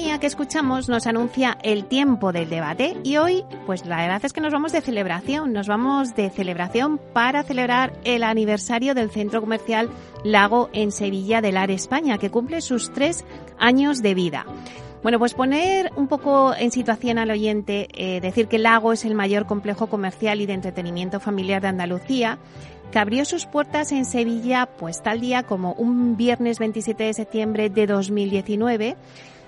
Sintonía que escuchamos nos anuncia el tiempo del debate y hoy, pues la verdad es que nos vamos de celebración, nos vamos de celebración para celebrar el aniversario del centro comercial Lago en Sevilla del Ar España, que cumple sus tres años de vida. Bueno, pues poner un poco en situación al oyente, eh, decir que Lago es el mayor complejo comercial y de entretenimiento familiar de Andalucía, que abrió sus puertas en Sevilla pues tal día como un viernes 27 de septiembre de 2019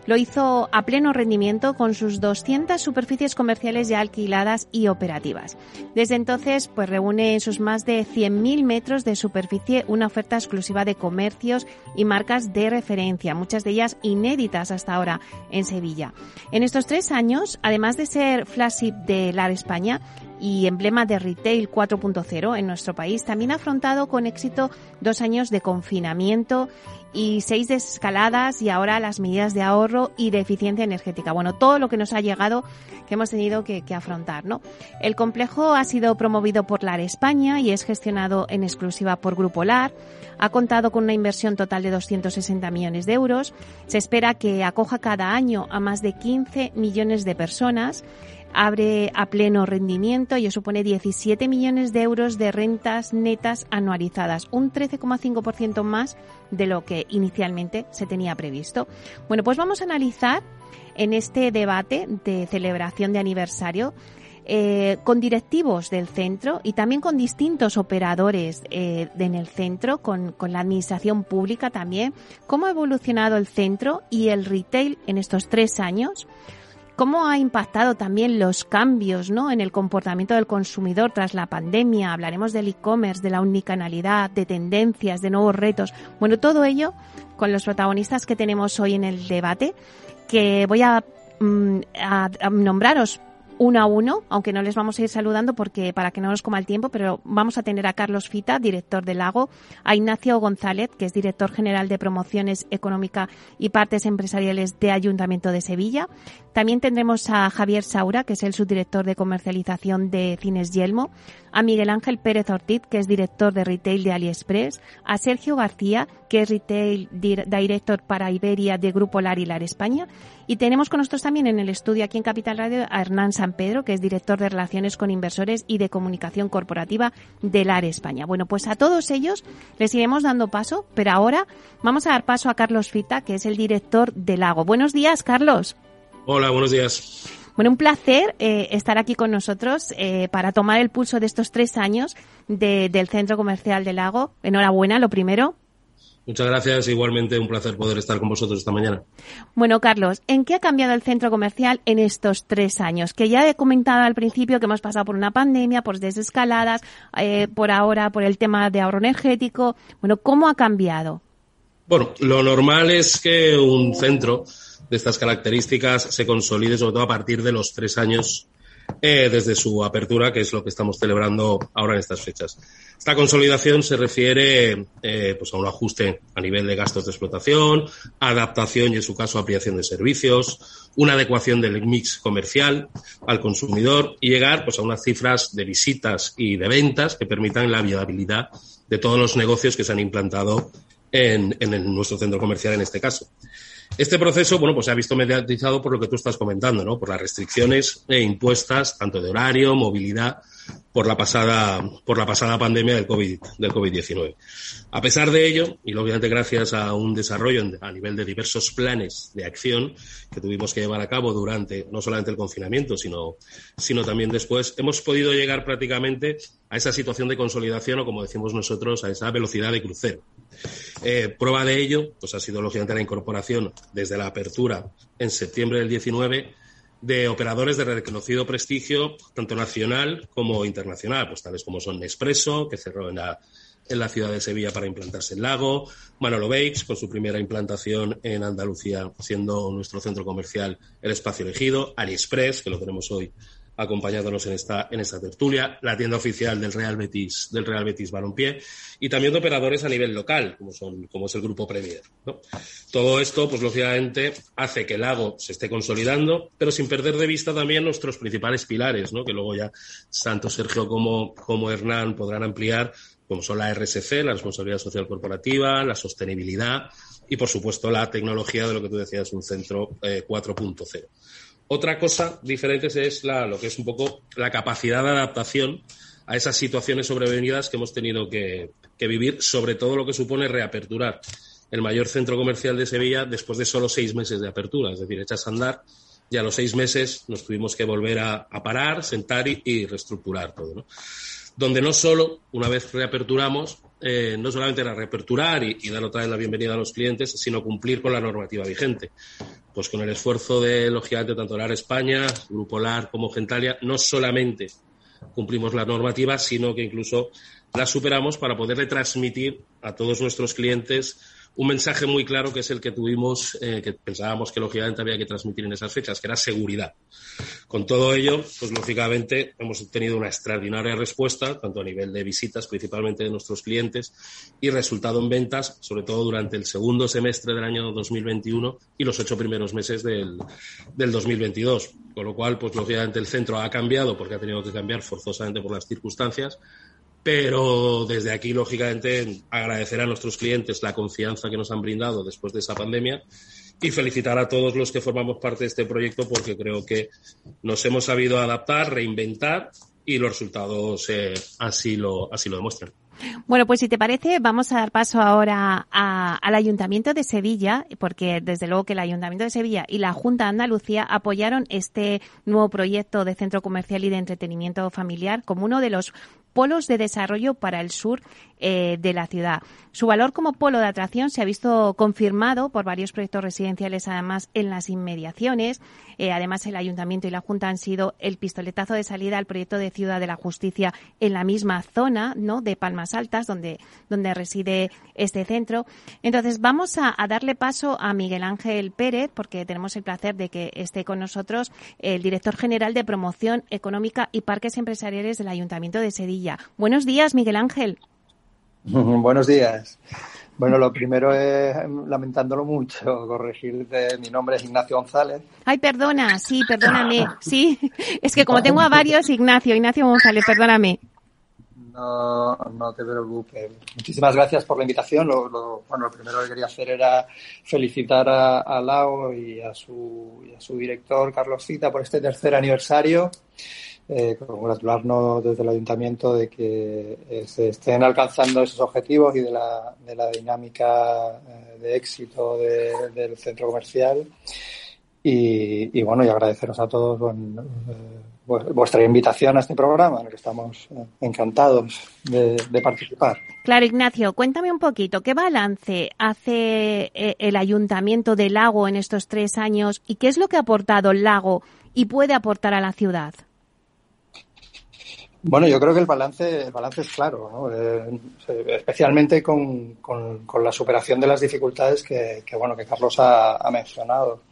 lo hizo a pleno rendimiento con sus 200 superficies comerciales ya alquiladas y operativas. Desde entonces, pues reúne en sus más de 100.000 metros de superficie una oferta exclusiva de comercios y marcas de referencia, muchas de ellas inéditas hasta ahora en Sevilla. En estos tres años, además de ser flagship de LAR España, y emblema de retail 4.0 en nuestro país, también ha afrontado con éxito dos años de confinamiento y seis desescaladas y ahora las medidas de ahorro y de eficiencia energética. Bueno, todo lo que nos ha llegado que hemos tenido que, afrontar, ¿no? El complejo ha sido promovido por LAR España y es gestionado en exclusiva por Grupo LAR. Ha contado con una inversión total de 260 millones de euros. Se espera que acoja cada año a más de 15 millones de personas abre a pleno rendimiento y supone 17 millones de euros de rentas netas anualizadas, un 13,5% más de lo que inicialmente se tenía previsto. Bueno, pues vamos a analizar en este debate de celebración de aniversario eh, con directivos del centro y también con distintos operadores eh, en el centro, con, con, la administración pública también, cómo ha evolucionado el centro y el retail en estos tres años, ¿Cómo ha impactado también los cambios ¿no? en el comportamiento del consumidor tras la pandemia? Hablaremos del e-commerce, de la unicanalidad, de tendencias, de nuevos retos. Bueno, todo ello con los protagonistas que tenemos hoy en el debate, que voy a, mm, a nombraros uno a uno, aunque no les vamos a ir saludando porque para que no nos coma el tiempo, pero vamos a tener a Carlos Fita, director del Lago, a Ignacio González, que es director general de promociones económica y partes empresariales de Ayuntamiento de Sevilla. También tendremos a Javier Saura, que es el subdirector de comercialización de Cines Yelmo, a Miguel Ángel Pérez Ortiz, que es director de retail de AliExpress, a Sergio García, que es retail director para Iberia de Grupo Lar y Lar España, y tenemos con nosotros también en el estudio aquí en Capital Radio a Hernán San Pedro, que es director de Relaciones con Inversores y de Comunicación Corporativa de LAR España. Bueno, pues a todos ellos les iremos dando paso, pero ahora vamos a dar paso a Carlos Fita, que es el director de Lago. Buenos días, Carlos. Hola, buenos días. Bueno, un placer eh, estar aquí con nosotros eh, para tomar el pulso de estos tres años del Centro Comercial del Lago. Enhorabuena, lo primero. Muchas gracias. Igualmente un placer poder estar con vosotros esta mañana. Bueno, Carlos, ¿en qué ha cambiado el centro comercial en estos tres años? Que ya he comentado al principio que hemos pasado por una pandemia, por desescaladas, eh, por ahora por el tema de ahorro energético. Bueno, ¿cómo ha cambiado? Bueno, lo normal es que un centro de estas características se consolide sobre todo a partir de los tres años eh, desde su apertura, que es lo que estamos celebrando ahora en estas fechas. Esta consolidación se refiere eh, pues a un ajuste a nivel de gastos de explotación, adaptación y, en su caso, ampliación de servicios, una adecuación del mix comercial al consumidor y llegar pues, a unas cifras de visitas y de ventas que permitan la viabilidad de todos los negocios que se han implantado en, en nuestro centro comercial en este caso. Este proceso, bueno, pues se ha visto mediatizado por lo que tú estás comentando, ¿no? Por las restricciones e impuestas, tanto de horario, movilidad, por la pasada, por la pasada pandemia del COVID, del COVID-19. A pesar de ello, y obviamente gracias a un desarrollo a nivel de diversos planes de acción que tuvimos que llevar a cabo durante no solamente el confinamiento, sino, sino también después, hemos podido llegar prácticamente a esa situación de consolidación o, como decimos nosotros, a esa velocidad de crucero. Eh, prueba de ello, pues ha sido lógicamente la incorporación desde la apertura en septiembre del 19 de operadores de reconocido prestigio, tanto nacional como internacional, pues tales como son Nespresso, que cerró en la, en la ciudad de Sevilla para implantarse en Lago, Manolo Bakes, con su primera implantación en Andalucía, siendo nuestro centro comercial el espacio elegido, AliExpress, que lo tenemos hoy acompañándonos en esta, en esta tertulia, la tienda oficial del Real Betis, del Real Betis Balompié, y también de operadores a nivel local, como son, como es el Grupo Premier. Todo esto, pues lógicamente, hace que el lago se esté consolidando, pero sin perder de vista también nuestros principales pilares, ¿no? que luego ya tanto Sergio como, como Hernán podrán ampliar, como son la RSC, la responsabilidad social corporativa, la sostenibilidad y, por supuesto, la tecnología de lo que tú decías, un centro 4.0. Otra cosa diferente es la, lo que es un poco la capacidad de adaptación a esas situaciones sobrevenidas que hemos tenido que, vivir, sobre todo lo que supone reaperturar el mayor centro comercial de Sevilla después de solo seis meses de apertura, es decir, echas a andar y a los seis meses nos tuvimos que volver a, parar, sentar y, reestructurar todo. Donde no solo, una vez reaperturamos, eh, no solamente era reaperturar y, dar otra vez la bienvenida a los clientes, sino cumplir con la normativa vigente. Pues con el esfuerzo de, lógicamente, tanto LAR España, Grupo LAR como Gentalia, no solamente cumplimos la normativa, sino que incluso la superamos para poderle transmitir a todos nuestros clientes un mensaje muy claro que es el que tuvimos, eh, que pensábamos que lógicamente había que transmitir en esas fechas, que era seguridad. Con todo ello, pues lógicamente hemos tenido una extraordinaria respuesta, tanto a nivel de visitas, principalmente de nuestros clientes, y resultado en ventas, sobre todo durante el segundo semestre del año 2021 y los ocho primeros meses del, del 2022. Con lo cual, pues lógicamente el centro ha cambiado porque ha tenido que cambiar forzosamente por las circunstancias, pero desde aquí, lógicamente, agradecer a nuestros clientes la confianza que nos han brindado después de esa pandemia y felicitar a todos los que formamos parte de este proyecto porque creo que nos hemos sabido adaptar, reinventar y los resultados eh, así, lo, así lo demuestran. Bueno, pues si te parece, vamos a dar paso ahora al Ayuntamiento de Sevilla, porque desde luego que el Ayuntamiento de Sevilla y la Junta de Andalucía apoyaron este nuevo proyecto de centro comercial y de entretenimiento familiar como uno de los polos de desarrollo para el sur eh, de la ciudad. Su valor como polo de atracción se ha visto confirmado por varios proyectos residenciales, además en las inmediaciones. Eh, además, el Ayuntamiento y la Junta han sido el pistoletazo de salida al proyecto de Ciudad de la Justicia en la misma zona, ¿no? De Palmas Altas, donde, donde reside este centro. Entonces, vamos a, a darle paso a Miguel Ángel Pérez, porque tenemos el placer de que esté con nosotros el director general de Promoción Económica y Parques Empresariales del Ayuntamiento de Sevilla. Buenos días, Miguel Ángel. Buenos días. Bueno, lo primero es, lamentándolo mucho, corregir de mi nombre es Ignacio González. Ay, perdona, sí, perdóname. Sí, es que como tengo a varios, Ignacio, Ignacio González, perdóname. No, no te preocupes. Muchísimas gracias por la invitación. Lo, bueno, lo primero que quería hacer era felicitar a, a Lao y a, su, y a su director, Carlos Cita, por este tercer aniversario eh, congratularnos desde el ayuntamiento de que eh, se estén alcanzando esos objetivos y de la, de la dinámica eh, de éxito del centro comercial. Y, bueno, y agradeceros a todos vuestra invitación a este programa, en el que estamos encantados de, de, participar. Claro, Ignacio, cuéntame un poquito, ¿qué balance hace el Ayuntamiento del Lago en estos tres años y qué es lo que ha aportado el Lago y puede aportar a la ciudad? Bueno, yo creo que el balance, el balance es claro, ¿no? Eh, especialmente con, con, con, la superación de las dificultades que, que bueno, que Carlos ha, ha mencionado.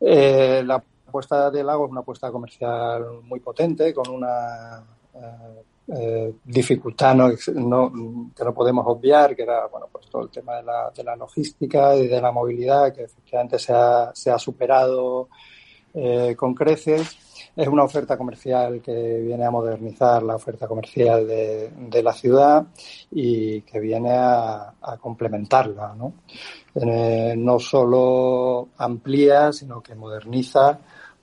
Eh, la apuesta del lago es una apuesta comercial muy potente, con una eh, eh dificultad ¿no? No, que no podemos obviar, que era bueno, pues todo el tema de la, de la logística y de la movilidad, que efectivamente se ha, se ha superado eh, con creces es una oferta comercial que viene a modernizar la oferta comercial de, de la ciudad y que viene a, complementarla. ¿no? Eh, no solo amplía, sino que moderniza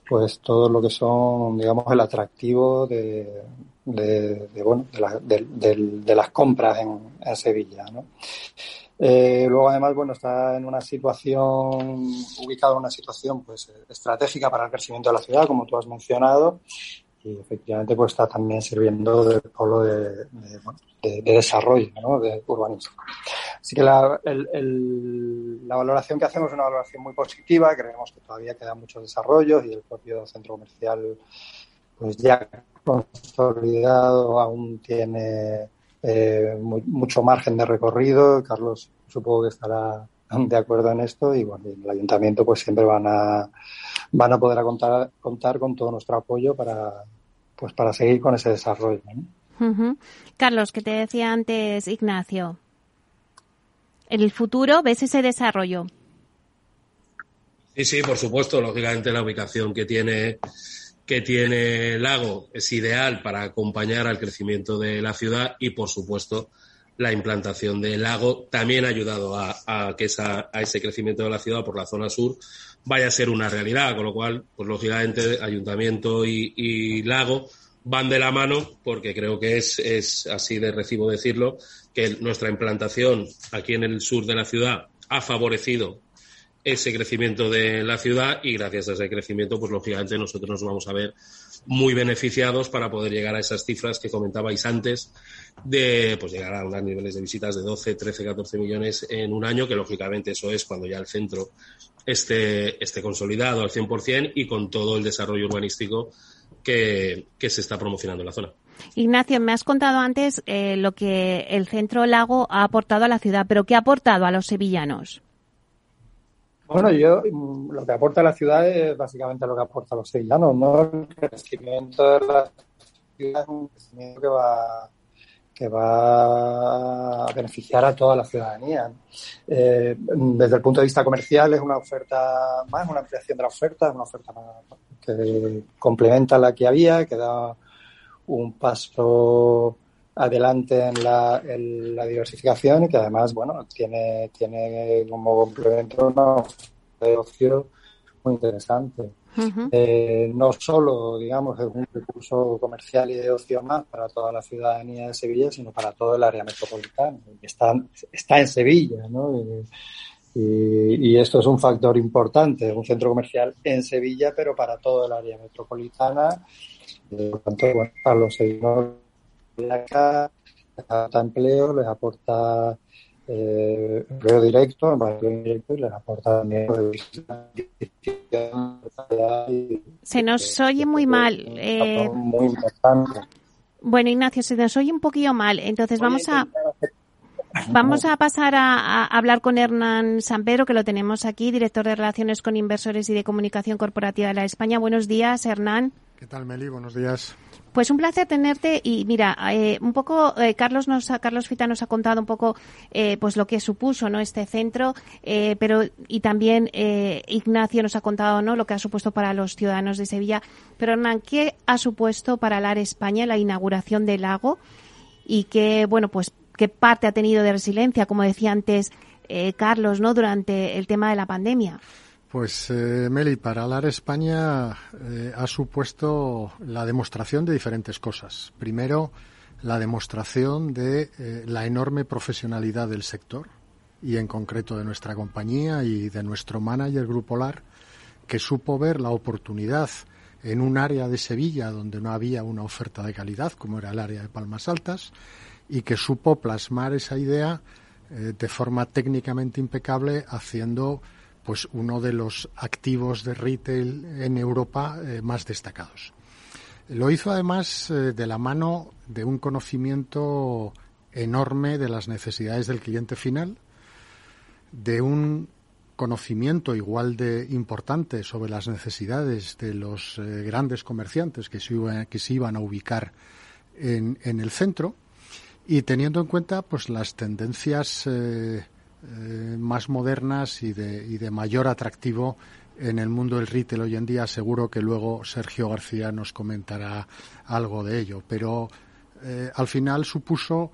pues todo lo que son, digamos, el atractivo de, de, bueno, de, las compras en, Sevilla, ¿no? Eh, luego, además, bueno, está en una situación, ubicado en una situación pues estratégica para el crecimiento de la ciudad, como tú has mencionado, y efectivamente pues está también sirviendo de polo de, de, desarrollo, ¿no? de urbanismo. Así que la, la valoración que hacemos es una valoración muy positiva, creemos que todavía quedan muchos desarrollos y el propio centro comercial pues ya consolidado aún tiene eh, mucho margen de recorrido. Carlos supongo que estará de acuerdo en esto y bueno, el ayuntamiento pues siempre van a van a poder contar contar con todo nuestro apoyo para pues para seguir con ese desarrollo. Carlos, que te decía antes Ignacio, en el futuro ves ese desarrollo. Sí, sí, por supuesto. Lógicamente la ubicación que tiene que tiene Lago es ideal para acompañar al crecimiento de la ciudad y, por supuesto, la implantación del lago también ha ayudado a, que esa, a ese crecimiento de la ciudad por la zona sur vaya a ser una realidad, con lo cual, pues lógicamente, ayuntamiento y, lago van de la mano porque creo que es, es así de recibo decirlo, que nuestra implantación aquí en el sur de la ciudad ha favorecido ese crecimiento de la ciudad y gracias a ese crecimiento, pues lógicamente nosotros nos vamos a ver muy beneficiados para poder llegar a esas cifras que comentabais antes de pues llegar a unos niveles de visitas de 12, 13, 14 millones en un año, que lógicamente eso es cuando ya el centro esté, esté consolidado al 100% y con todo el desarrollo urbanístico que, que se está promocionando en la zona. Ignacio, me has contado antes eh, lo que el Centro Lago ha aportado a la ciudad, pero ¿qué ha aportado a los sevillanos? Bueno, yo lo que aporta la ciudad es básicamente lo que aporta los sevillanos, ¿no? El crecimiento de la ciudad es un crecimiento que va que va a beneficiar a toda la ciudadanía. Eh, desde el punto de vista comercial es una oferta más, una ampliación de la oferta, es una oferta que complementa la que había, que da un paso adelante en la, en la diversificación y que además, bueno, tiene, tiene como complemento una de ocio muy interesante. eh, no solo, digamos, es un recurso comercial y de ocio más para toda la ciudadanía de Sevilla, sino para todo el área metropolitana. Está, está en Sevilla, ¿no? Y, y, esto es un factor importante, un centro comercial en Sevilla, pero para todo el área metropolitana. Por tanto, bueno, para los sevillanos acá, les aporta empleo, les aporta eh, empleo directo, directo y les aporta también Se nos oye muy mal. Eh, muy bueno, Ignacio, se nos oye un poquillo mal. Entonces vamos a vamos a pasar a, a, hablar con Hernán Sampero, que lo tenemos aquí, director de Relaciones con Inversores y de Comunicación Corporativa de la España. Buenos días, Hernán. ¿Qué tal, Meli? Buenos días. Pues un placer tenerte y mira, eh, un poco eh, Carlos nos Carlos Fita nos ha contado un poco eh, pues lo que supuso no este centro, eh, pero y también eh, Ignacio nos ha contado no lo que ha supuesto para los ciudadanos de Sevilla. Pero Hernán, ¿qué ha supuesto para la España la inauguración del lago y qué bueno pues qué parte ha tenido de resiliencia, como decía antes Carlos, no durante el tema de la pandemia? Pues, eh, Meli, para hablar España eh, ha supuesto la demostración de diferentes cosas. Primero, la demostración de eh, la enorme profesionalidad del sector y en concreto de nuestra compañía y de nuestro manager Grupolar, que supo ver la oportunidad en un área de Sevilla donde no había una oferta de calidad, como era el área de Palmas Altas, y que supo plasmar esa idea eh, de forma técnicamente impecable, haciendo pues uno de los activos de retail en Europa eh, más destacados. Lo hizo además eh, de la mano de un conocimiento enorme de las necesidades del cliente final, de un conocimiento igual de importante sobre las necesidades de los eh, grandes comerciantes que se, iban, a ubicar en, el centro y teniendo en cuenta pues las tendencias eh, más modernas y de, mayor atractivo en el mundo del retail hoy en día. Seguro que luego Sergio García nos comentará algo de ello, pero eh, al final supuso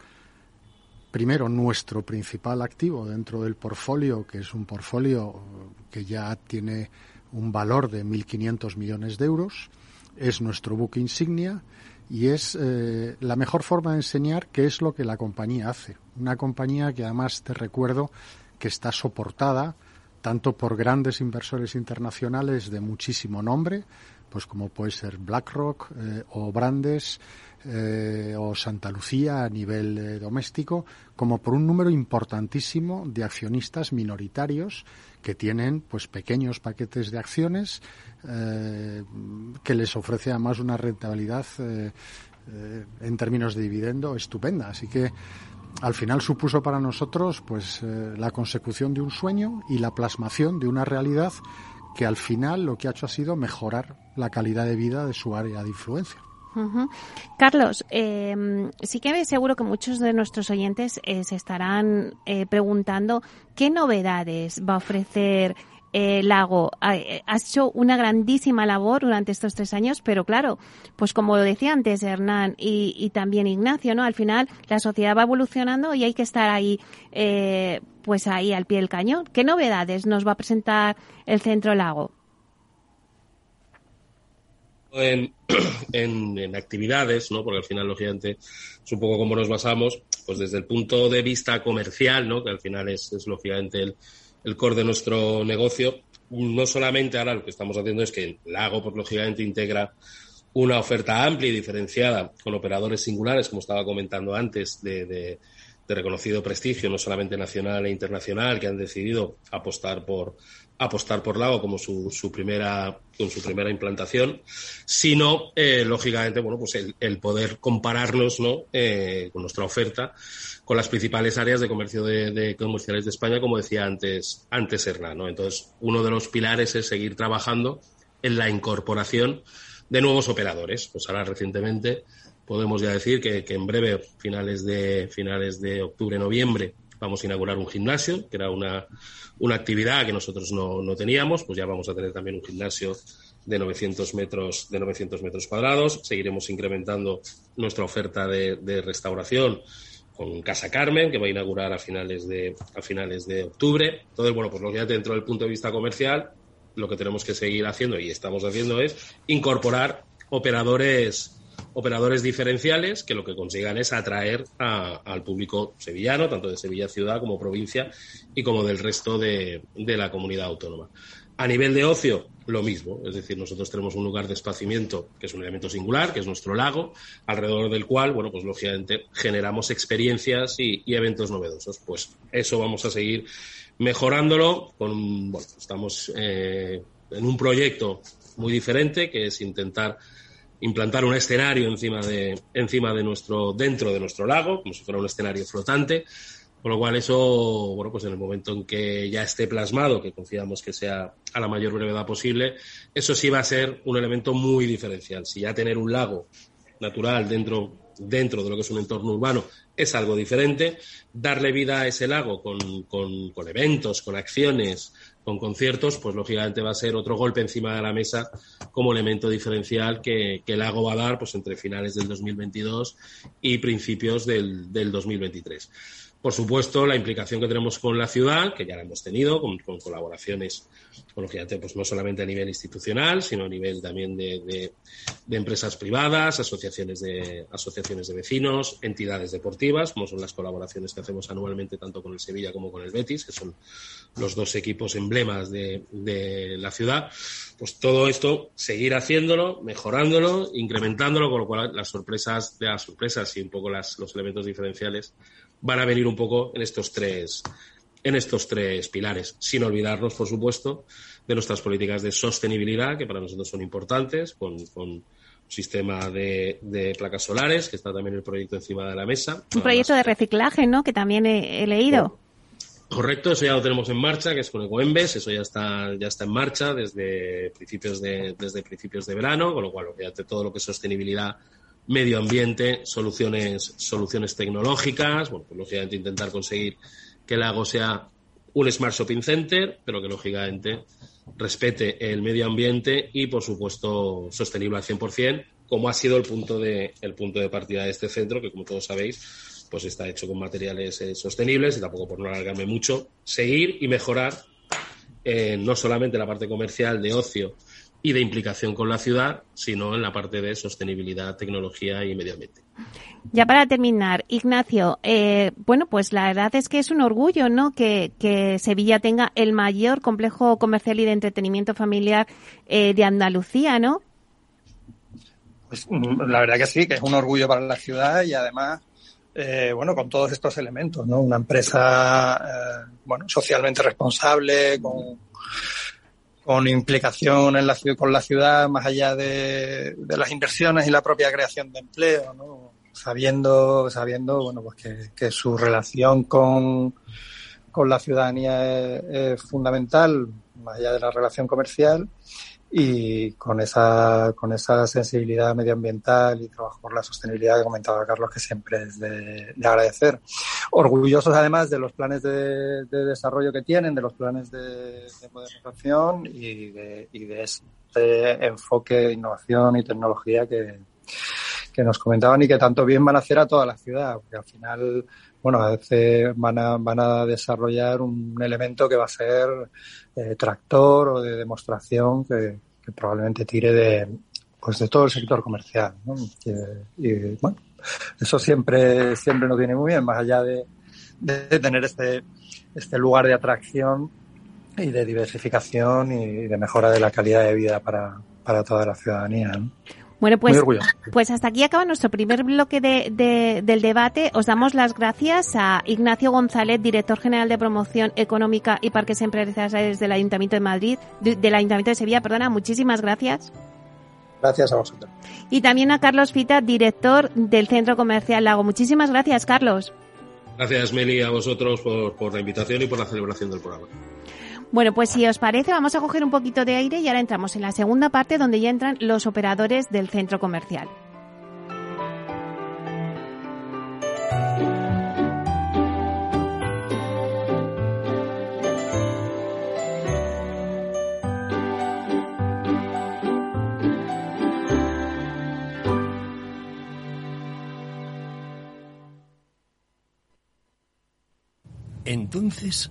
primero nuestro principal activo dentro del portfolio, que es un portfolio que ya tiene un valor de 1.500 millones de euros. Es nuestro buque insignia y es eh, la mejor forma de enseñar qué es lo que la compañía hace. Una compañía que además te recuerdo que está soportada tanto por grandes inversores internacionales de muchísimo nombre, pues como puede ser BlackRock eh, o Brandes eh, o Santa Lucía a nivel doméstico, como por un número importantísimo de accionistas minoritarios que tienen pues pequeños paquetes de acciones que les ofrece además una rentabilidad en términos de dividendo estupenda. Así que al final supuso para nosotros pues la consecución de un sueño y la plasmación de una realidad que al final lo que ha hecho ha sido mejorar la calidad de vida de su área de influencia. Carlos, eh, sí que seguro que muchos de nuestros oyentes eh, se estarán eh, preguntando qué novedades va a ofrecer Lago. Has hecho una grandísima labor durante estos tres años, pero claro, pues como lo decía antes Hernán y, y también Ignacio, ¿no? Al final la sociedad va evolucionando y hay que estar ahí pues ahí al pie del cañón. ¿Qué novedades nos va a presentar el Centro Lago? En, actividades, ¿no? Porque al final, lógicamente, es un poco como nos basamos, pues desde el punto de vista comercial, ¿no? Que al final es, lógicamente el, el core de nuestro negocio. No solamente ahora lo que estamos haciendo es que el Lago, pues lógicamente integra una oferta amplia y diferenciada con operadores singulares, como estaba comentando antes, de de reconocido prestigio, no solamente nacional e internacional, que han decidido apostar por apostar por Lago como su, su primera con su primera implantación, sino eh, lógicamente bueno pues el, el poder compararnos ¿no? Eh, con nuestra oferta con las principales áreas de comercio de, de, comerciales de España, como decía antes antes Hernán. ¿no? Entonces uno de los pilares es seguir trabajando en la incorporación de nuevos operadores. Pues ahora recientemente podemos ya decir que, que, en breve, finales de, finales de octubre, noviembre, vamos a inaugurar un gimnasio, que era una, una actividad que nosotros no, no, teníamos, pues ya vamos a tener también un gimnasio de 900 metros, de 900 metros cuadrados. Seguiremos incrementando nuestra oferta de, restauración con Casa Carmen, que va a inaugurar a finales de, a finales de octubre. Entonces, bueno, pues lo que ya dentro del punto de vista comercial, lo que tenemos que seguir haciendo y estamos haciendo es incorporar operadores operadores diferenciales que lo que consigan es atraer al público sevillano, tanto de Sevilla ciudad como provincia y como del resto de, de, la comunidad autónoma. A nivel de ocio, lo mismo, es decir, nosotros tenemos un lugar de esparcimiento que es un elemento singular, que es nuestro lago, alrededor del cual, bueno, pues lógicamente generamos experiencias y, y eventos novedosos. Pues eso vamos a seguir mejorándolo con, bueno, estamos eh, en un proyecto muy diferente que es intentar implantar un escenario encima de, encima de nuestro, dentro de nuestro lago, como si fuera un escenario flotante, con lo cual eso, bueno, pues en el momento en que ya esté plasmado, que confiamos que sea a la mayor brevedad posible, eso sí va a ser un elemento muy diferencial. Si ya tener un lago natural dentro, dentro de lo que es un entorno urbano es algo diferente, darle vida a ese lago con, con, con eventos, con acciones, con conciertos, pues lógicamente va a ser otro golpe encima de la mesa como elemento diferencial que, que el lago va a dar pues entre finales del 2022 y principios del, del 2023. Por supuesto, la implicación que tenemos con la ciudad, que ya la hemos tenido, con, con colaboraciones, bueno, fíjate, pues no solamente a nivel institucional, sino a nivel también de, de, empresas privadas, asociaciones de, asociaciones de vecinos, entidades deportivas, como son las colaboraciones que hacemos anualmente tanto con el Sevilla como con el Betis, que son los dos equipos emblemas de, de la ciudad. Pues todo esto, seguir haciéndolo, mejorándolo, incrementándolo, con lo cual las sorpresas, las sorpresas y un poco las, los elementos diferenciales van a venir un poco en estos tres, en estos tres pilares, sin olvidarnos, por supuesto, de nuestras políticas de sostenibilidad, que para nosotros son importantes, con, con un sistema de, de, placas solares, que está también el proyecto encima de la mesa. Un proyecto de reciclaje, ¿no? Que también he, he leído. Correcto, eso ya lo tenemos en marcha, que es con Ecoembes, eso ya está, ya está en marcha desde principios de, desde principios de verano, con lo cual, fíjate, todo lo que es sostenibilidad medio ambiente, soluciones, soluciones tecnológicas, bueno, pues lógicamente intentar conseguir que el lago sea un Smart Shopping Center, pero que lógicamente respete el medio ambiente y, por supuesto, sostenible al 100%, como ha sido el punto de, el punto de partida de este centro, que como todos sabéis, pues está hecho con materiales eh, sostenibles y tampoco por no alargarme mucho, seguir y mejorar eh, no solamente la parte comercial de ocio y de implicación con la ciudad, sino en la parte de sostenibilidad, tecnología y medio ambiente. Ya para terminar, Ignacio, eh, bueno, pues la verdad es que es un orgullo, ¿no? Que, Sevilla tenga el mayor complejo comercial y de entretenimiento familiar eh, de Andalucía, ¿no? Pues mm, la verdad que sí, que es un orgullo para la ciudad y además, eh, bueno, con todos estos elementos, ¿no? Una empresa, bueno, socialmente responsable, con con implicación en la, con la ciudad más allá de, las inversiones y la propia creación de empleo, ¿no? sabiendo, sabiendo bueno, pues que, su relación con, con la ciudadanía es, fundamental, más allá de la relación comercial, y con esa, con esa sensibilidad medioambiental y trabajo por la sostenibilidad que comentaba Carlos, que siempre es de, agradecer. Orgullosos además de los planes de, desarrollo que tienen, de los planes de, modernización y de, y de este enfoque de innovación y tecnología que, que nos comentaban y que tanto bien van a hacer a toda la ciudad, porque al final, bueno, a veces van a, van a desarrollar un elemento que va a ser eh, tractor o de demostración que, probablemente tire de, pues de todo el sector comercial, ¿no? y, bueno, eso siempre, siempre nos viene muy bien, más allá de, de tener este, este lugar de atracción y de diversificación y de mejora de la calidad de vida para, para toda la ciudadanía. ¿no? Bueno, pues, pues hasta aquí acaba nuestro primer bloque de, del debate. Os damos las gracias a Ignacio González, director general de promoción económica y parques empresariales del Ayuntamiento de Madrid, del Ayuntamiento de Sevilla, perdona, muchísimas gracias. Gracias a vosotros. Y también a Carlos Fita, director del Centro Comercial Lago. Muchísimas gracias, Carlos. Gracias, Meli, a vosotros por, por la invitación y por la celebración del programa. Bueno, pues si os parece, vamos a coger un poquito de aire y ahora entramos en la segunda parte donde ya entran los operadores del centro comercial. Entonces,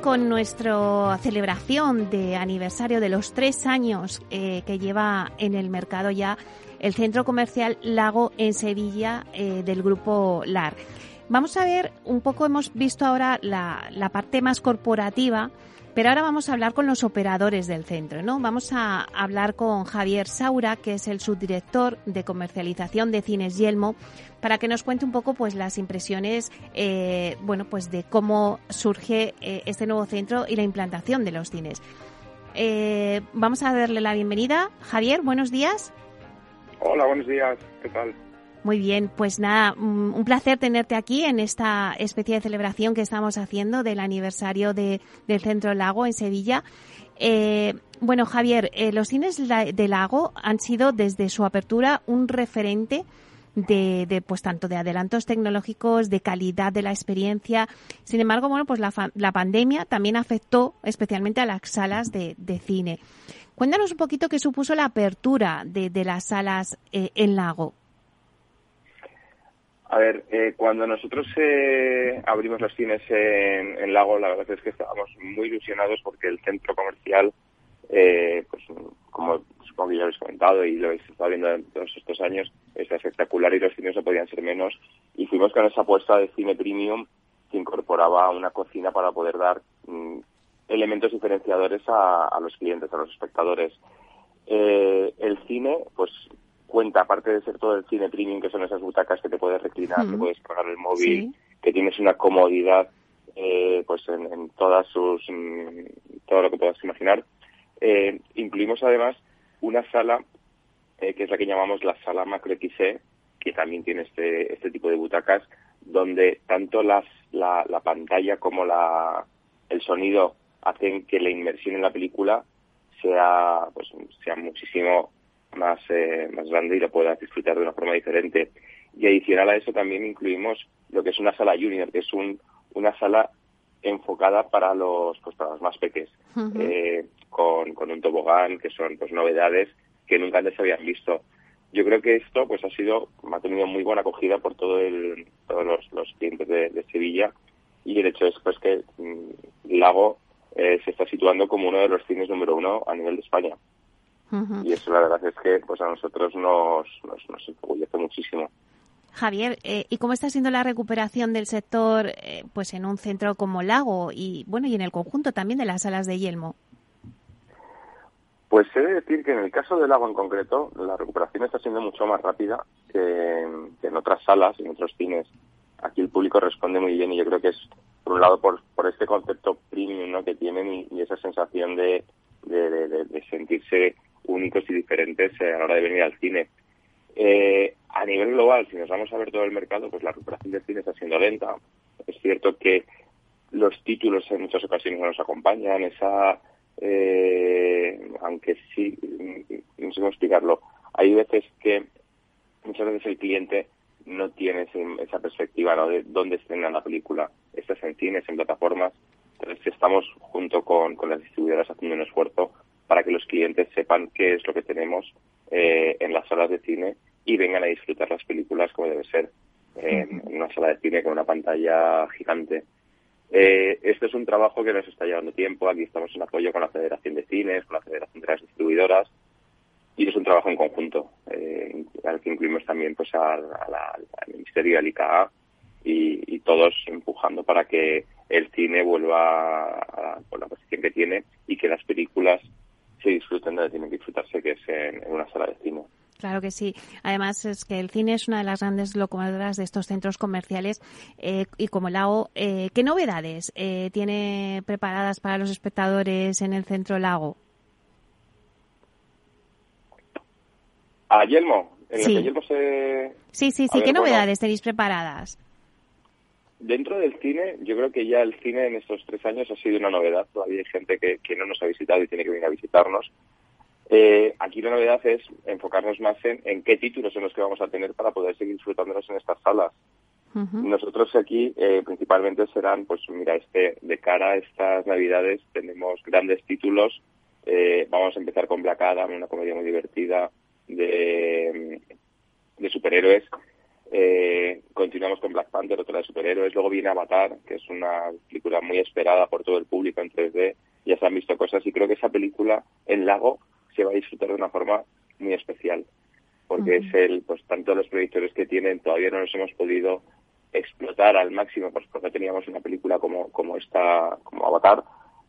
Con nuestra celebración de aniversario de los tres años eh, que lleva en el mercado ya el centro comercial Lago en Sevilla eh, del grupo LAR. Vamos a ver un poco, hemos visto ahora la parte más corporativa pero ahora vamos a hablar con los operadores del centro, ¿no? Vamos a hablar con Javier Saura, que es el subdirector de comercialización de Cines Yelmo, para que nos cuente un poco, pues, las impresiones, eh, bueno, pues, de cómo surge eh, este nuevo centro y la implantación de los cines. Eh, vamos a darle la bienvenida. Javier, buenos días. Hola, buenos días. ¿Qué tal? Muy bien, pues nada, mm, un placer tenerte aquí en esta especie de celebración que estamos haciendo del aniversario de, del Centro Lago en Sevilla. Eh, bueno, Javier, eh, los cines de Lago han sido desde su apertura un referente de, pues tanto de adelantos tecnológicos, de calidad de la experiencia. Sin embargo, bueno, pues la, la pandemia también afectó especialmente a las salas de, cine. Cuéntanos un poquito qué supuso la apertura de, de las salas eh, en Lago. A ver, eh, cuando nosotros eh, abrimos los cines en, en, Lago, la verdad es que estábamos muy ilusionados porque el centro comercial, eh, pues como supongo que ya habéis comentado y lo habéis estado viendo en todos estos años, está espectacular y los cines no podían ser menos. Y fuimos con esa apuesta de cine premium que incorporaba una cocina para poder dar mm, elementos diferenciadores a, a, los clientes, a los espectadores. Eh, el cine, pues cuenta, aparte de ser todo el cine premium, que son esas butacas que te puedes reclinar, mm. que puedes cargar el móvil, sí. que tienes una comodidad eh, pues en, en, todas sus en todo lo que puedas imaginar. Eh, incluimos además una sala eh, que es la que llamamos la sala macro XE, que también tiene este, este tipo de butacas, donde tanto las, la, la pantalla como la, el sonido hacen que la inmersión en la película sea pues sea muchísimo más, eh, más grande y lo puedas disfrutar de una forma diferente. Y adicional a eso también incluimos lo que es una sala junior, que es un, una sala enfocada para los, pues para los más peques, uh -huh. eh, con, con un tobogán, que son pues novedades que nunca antes se habían visto. Yo creo que esto pues ha sido, ha tenido muy buena acogida por todo el, todos los, los clientes de, de Sevilla y el hecho es pues que mmm, Lago eh, se está situando como uno de los cines número uno a nivel de España. Uh -huh. Y eso la verdad es que pues a nosotros nos, nos, nos muchísimo. Javier, eh, ¿y cómo está siendo la recuperación del sector eh, pues en un centro como Lago y bueno y en el conjunto también de las salas de Yelmo? Pues he de decir que en el caso del Lago en concreto, la recuperación está siendo mucho más rápida que, que en otras salas, en otros cines. Aquí el público responde muy bien y yo creo que es, por un lado, por, por este concepto premium ¿no? que tienen y, y esa sensación de, de, de, de sentirse únicos y diferentes a la hora de venir al cine. Eh, a nivel global, si nos vamos a ver todo el mercado, pues la recuperación del cine está siendo lenta. Es cierto que los títulos en muchas ocasiones no nos acompañan, esa, eh, aunque sí, no sé cómo explicarlo, hay veces que muchas veces el cliente no tiene ese, esa perspectiva ¿no? de dónde estrena la película. Estás en cines, en plataformas. Entonces estamos junto con, con las distribuidoras haciendo un esfuerzo para que los clientes sepan qué es lo que tenemos eh, en las salas de cine y vengan a disfrutar las películas como debe ser en, en una sala de cine con una pantalla gigante. Eh, este es un trabajo que nos está llevando tiempo. Aquí estamos en apoyo con la Federación de Cines, con la Federación de las Distribuidoras y es un trabajo en conjunto eh, al que incluimos también pues a, a al Ministerio del ICA y, y, todos empujando para que el cine vuelva a, a, la posición que tiene y que las películas se disfruten donde tienen que disfrutarse, que es en, en una sala de cine. Claro que sí. Además es que el cine es una de las grandes locomotoras de estos centros comerciales eh, y como Lago, eh, ¿qué novedades eh, tiene preparadas para los espectadores en el centro Lago? A Yelmo. En sí. Yelmo se... sí, sí, sí. ¿Qué novedades bueno, tenéis preparadas? Dentro del cine, yo creo que ya el cine en estos tres años ha sido una novedad. Todavía hay gente que, no nos ha visitado y tiene que venir a visitarnos. Eh, aquí la novedad es enfocarnos más en, en qué títulos son los que vamos a tener para poder seguir disfrutándolos en estas salas. Nosotros aquí eh, principalmente serán, pues mira, este de cara a estas navidades tenemos grandes títulos. Eh, vamos a empezar con Black Adam, una comedia muy divertida de, de superhéroes. Eh, continuamos con Black Panther, otra de superhéroes. Luego viene Avatar, que es una película muy esperada por todo el público en 3D. Ya se han visto cosas y creo que esa película en Lago se va a disfrutar de una forma muy especial. Porque es el, pues tanto los proyectores que tienen, todavía no nos hemos podido explotar al máximo, pues porque teníamos una película como, como esta, como Avatar,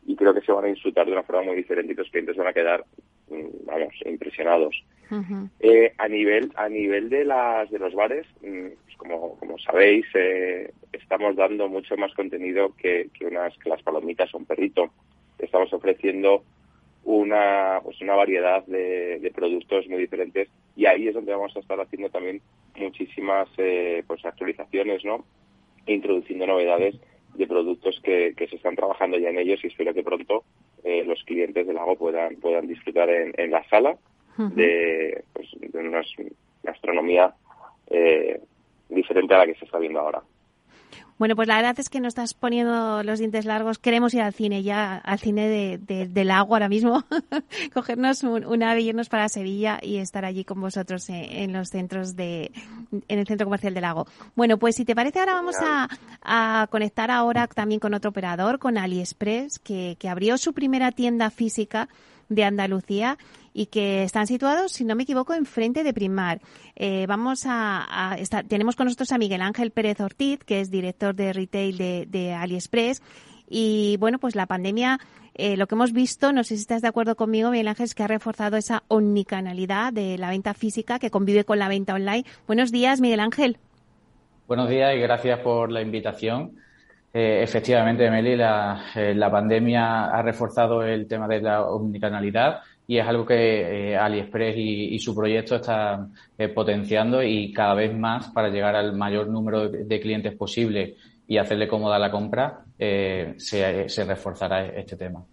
y creo que se van a disfrutar de una forma muy diferente y los clientes van a quedar, mm, vamos, impresionados. eh, a nivel, a nivel de las, de los bares, mm, pues como, como sabéis, eh, estamos dando mucho más contenido que, que unas, que las palomitas o un perrito. Estamos ofreciendo una, pues una variedad de, de, productos muy diferentes y ahí es donde vamos a estar haciendo también muchísimas eh, pues actualizaciones, ¿no? E introduciendo novedades de productos que, que, se están trabajando ya en ellos y espero que pronto eh, los clientes del lago puedan puedan disfrutar en, en la sala de, pues, de una gastronomía eh, diferente a la que se está viendo ahora. Bueno, pues la verdad es que nos estás poniendo los dientes largos. Queremos ir al cine ya, al cine de, del agua ahora mismo, cogernos un, un irnos para Sevilla y estar allí con vosotros en, los centros de, en el centro comercial del lago. Bueno, pues si te parece ahora vamos a, a conectar ahora también con otro operador, con AliExpress, que, que abrió su primera tienda física de Andalucía y que están situados, si no me equivoco, enfrente de Primar. Eh, vamos a, tenemos con nosotros a Miguel Ángel Pérez Ortiz, que es director de retail de, AliExpress. Y bueno, pues la pandemia, eh, lo que hemos visto, no sé si estás de acuerdo conmigo, Miguel Ángel, es que ha reforzado esa omnicanalidad de la venta física que convive con la venta online. Buenos días, Miguel Ángel. Buenos días y gracias por la invitación. Eh, efectivamente, Meli, la, pandemia ha reforzado el tema de la omnicanalidad y es algo que eh, AliExpress y, su proyecto está eh, potenciando y cada vez más para llegar al mayor número de, clientes posible y hacerle cómoda la compra, eh, se, reforzará este tema.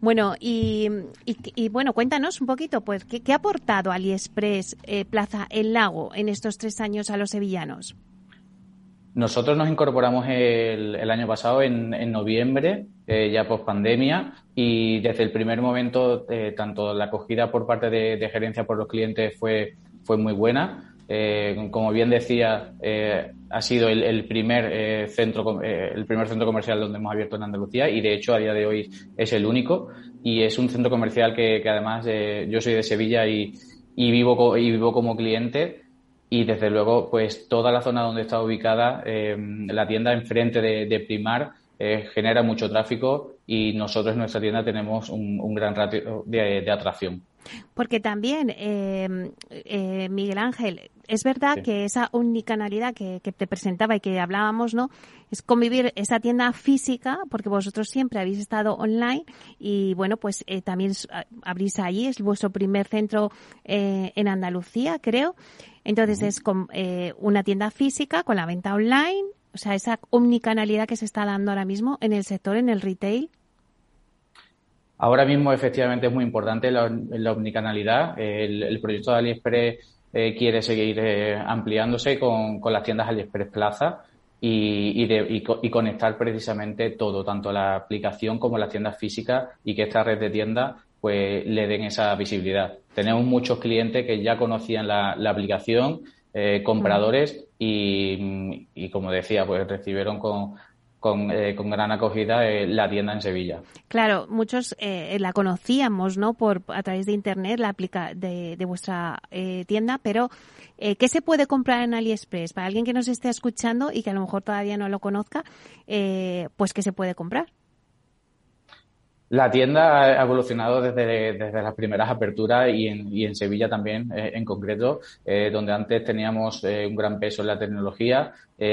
Bueno, y, y, bueno, cuéntanos un poquito, pues, ¿qué, qué ha aportado AliExpress Plaza El Lago en estos tres años a los sevillanos? Nosotros nos incorporamos el, el año pasado, en, en noviembre, eh, ya post pandemia, y desde el primer momento, eh, tanto la acogida por parte de, de, gerencia por los clientes fue, fue muy buena. Eh, como bien decía, eh, ha sido el, el primer eh, centro el primer centro comercial donde hemos abierto en Andalucía y de hecho a día de hoy es el único y es un centro comercial que, que además yo soy de Sevilla y, y vivo y vivo como cliente y desde luego pues toda la zona donde está ubicada eh, la tienda enfrente de, de Primar eh, genera mucho tráfico y nosotros en nuestra tienda tenemos un, gran ratio de, atracción. Porque también, eh, eh, Miguel Ángel, es verdad que esa unicanalidad que, que, te presentaba y que hablábamos, ¿no? Es convivir esa tienda física, porque vosotros siempre habéis estado online y, bueno, pues eh, también abrís allí, es vuestro primer centro eh, en Andalucía, creo. Entonces es con, eh, una tienda física con la venta online, o sea, esa omnicanalidad que se está dando ahora mismo en el sector, en el retail. Ahora mismo efectivamente es muy importante la, omnicanalidad. El, proyecto de AliExpress eh, quiere seguir eh, ampliándose con, con, las tiendas AliExpress Plaza y, y, de, y, y, conectar precisamente todo, tanto la aplicación como las tiendas físicas y que esta red de tiendas pues le den esa visibilidad. Tenemos muchos clientes que ya conocían la, la aplicación, eh, compradores y, y, como decía, pues recibieron con, con, eh, con, gran acogida eh, la tienda en Sevilla. Claro, muchos eh, la conocíamos, ¿no? Por a través de internet, la aplica de, de vuestra eh, tienda, pero eh, ¿qué se puede comprar en AliExpress para alguien que nos esté escuchando y que a lo mejor todavía no lo conozca? pues qué se puede comprar. La tienda ha evolucionado desde, desde las primeras aperturas y en, y en Sevilla también, eh, en concreto, eh, donde antes teníamos eh, un gran peso en la tecnología,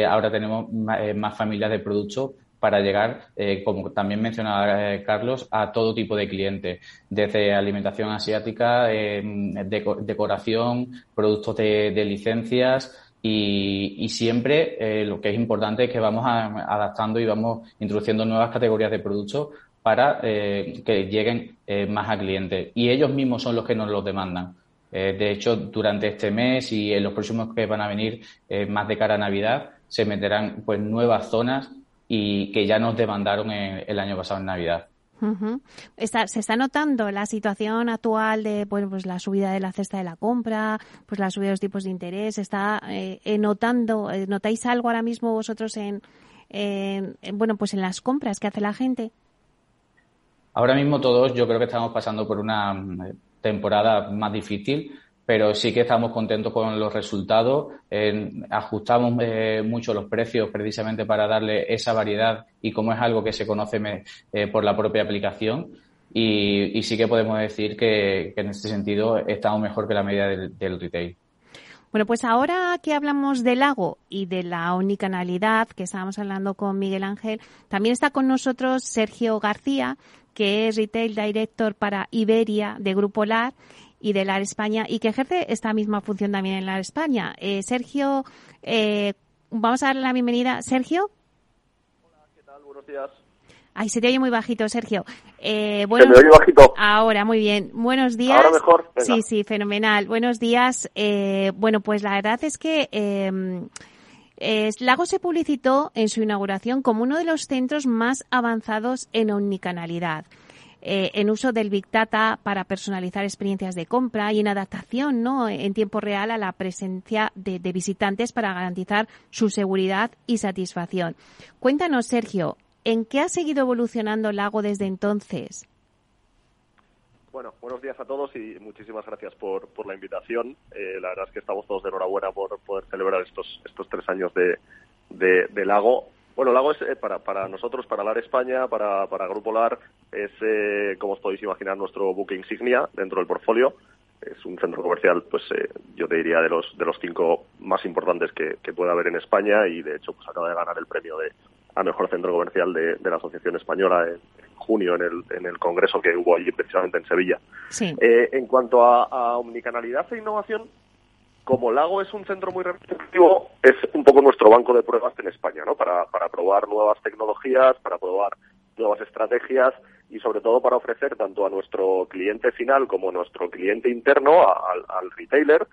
ahora tenemos más, familias de productos para llegar, como también mencionaba Carlos, a todo tipo de clientes, desde alimentación asiática, decoración, productos de, de licencias, Y, siempre lo que es importante es que vamos adaptando y vamos introduciendo nuevas categorías de productos para eh, que lleguen eh, más a clientes. Y ellos mismos son los que nos los demandan. de hecho, durante este mes y en los próximos que van a venir, más de cara a Navidad, se meterán pues nuevas zonas y que ya nos demandaron el año pasado en Navidad se está notando la situación actual de bueno, pues la subida de la cesta de la compra, pues la subida de los tipos de interés. ¿Está eh, eh, notando, eh, notáis algo ahora mismo vosotros en, bueno, pues en las compras que hace la gente? Ahora mismo todos yo creo que estamos pasando por una temporada más difícil pero sí que estamos contentos con los resultados. ajustamos eh, mucho los precios precisamente para darle esa variedad y como es algo que se conoce eh, por la propia aplicación. Y, sí que podemos decir que, en este sentido estamos mejor que la media del, del retail. Bueno, pues ahora que hablamos del lago y de la unicanalidad, que estábamos hablando con Miguel Ángel, también está con nosotros Sergio García, que es Retail Director para Iberia de Grupo LAR y de LAR España y que ejerce esta misma función también en LAR España. Eh, Sergio, eh, vamos a darle la bienvenida. Sergio. Hola, ¿qué tal? Buenos días. Ay, se te oye muy bajito, Sergio. Eh, bueno, se oye bajito. Ahora, muy bien. Buenos días. Ahora mejor. Sí, sí, fenomenal. Buenos días. Eh, bueno, pues la verdad es que eh, Lago se publicitó en su inauguración como uno de los centros más avanzados en omnicanalidad. Eh, en uso del Big Data para personalizar experiencias de compra y en adaptación ¿no? en tiempo real a la presencia de, visitantes para garantizar su seguridad y satisfacción. Cuéntanos, Sergio, ¿en qué ha seguido evolucionando Lago desde entonces? Bueno, buenos días a todos y muchísimas gracias por, por la invitación. Eh, la verdad es que estamos todos de enhorabuena por poder celebrar estos, estos tres años de, de Lago. Bueno, Lago es eh, para, para nosotros, para LAR España, para, para Grupo LAR, es, eh, como os podéis imaginar, nuestro buque insignia dentro del portfolio. Es un centro comercial, pues eh, yo te diría, de los, de los cinco más importantes que, que puede haber en España y, de hecho, pues acaba de ganar el premio de a mejor centro comercial de, de la Asociación Española en, junio en el, en el congreso que hubo allí precisamente en Sevilla. Sí. en cuanto a, a omnicanalidad e innovación, como Lago es un centro muy representativo, es un poco nuestro banco de pruebas en España, ¿no? Para, para probar nuevas tecnologías, para probar nuevas estrategias y sobre todo para ofrecer tanto a nuestro cliente final como a nuestro cliente interno, al, retailer,